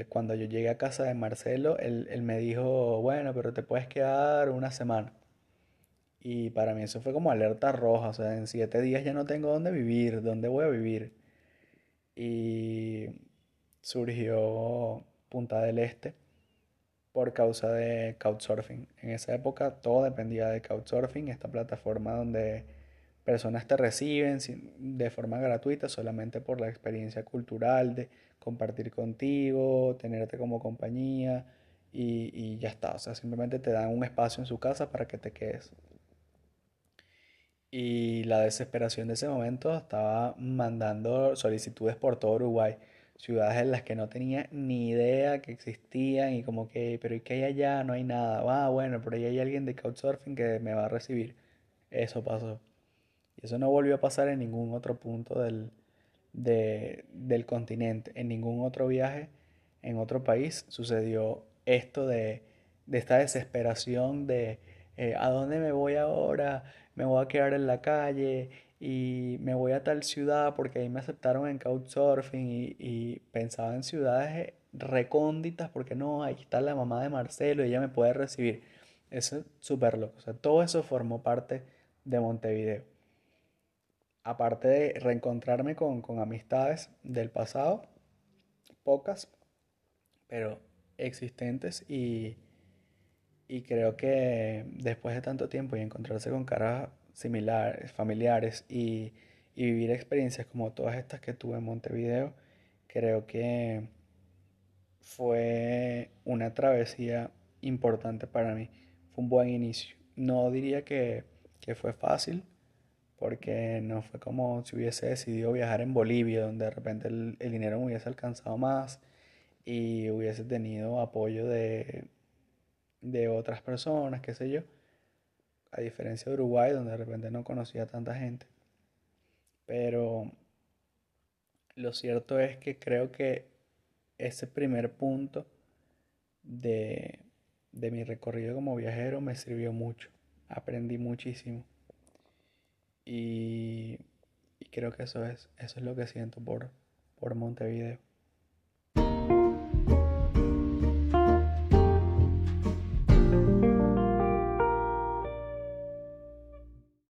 Speaker 2: cuando yo llegué a casa de Marcelo, él, él me dijo, bueno, pero te puedes quedar una semana. Y para mí eso fue como alerta roja, o sea, en siete días ya no tengo dónde vivir, dónde voy a vivir y surgió Punta del Este por causa de Couchsurfing. En esa época todo dependía de Couchsurfing, esta plataforma donde personas te reciben de forma gratuita solamente por la experiencia cultural de compartir contigo, tenerte como compañía y, y ya está. O sea, simplemente te dan un espacio en su casa para que te quedes. Y la desesperación de ese momento estaba mandando solicitudes por todo Uruguay, ciudades en las que no tenía ni idea que existían y como que, pero ¿y qué hay allá? No hay nada. Ah, bueno, pero ahí hay alguien de Couchsurfing que me va a recibir. Eso pasó. Y eso no volvió a pasar en ningún otro punto del, del continente, en ningún otro viaje, en otro país sucedió esto de, de esta desesperación de eh, ¿a dónde me voy ahora? me voy a quedar en la calle y me voy a tal ciudad porque ahí me aceptaron en Couchsurfing y, pensaba en ciudades recónditas porque no, ahí está la mamá de Marcelo y ella me puede recibir. Eso es súper loco. Todo eso formó parte de Montevideo. Aparte de reencontrarme con, con amistades del pasado, pocas, pero existentes y y creo que después de tanto tiempo y encontrarse con caras similares, familiares y, y vivir experiencias como todas estas que tuve en Montevideo, creo que fue una travesía importante para mí. Fue un buen inicio. No diría que, que, fue fácil, porque no fue como si hubiese decidido viajar en Bolivia, donde de repente el, el dinero me hubiese alcanzado más y hubiese tenido apoyo de de otras personas, qué sé yo. A diferencia de Uruguay, donde de repente no conocía tanta gente. Pero lo cierto es que creo que ese primer punto de, de mi recorrido como viajero me sirvió mucho. Aprendí muchísimo. Y, y creo que eso es, eso es lo que siento por, por Montevideo.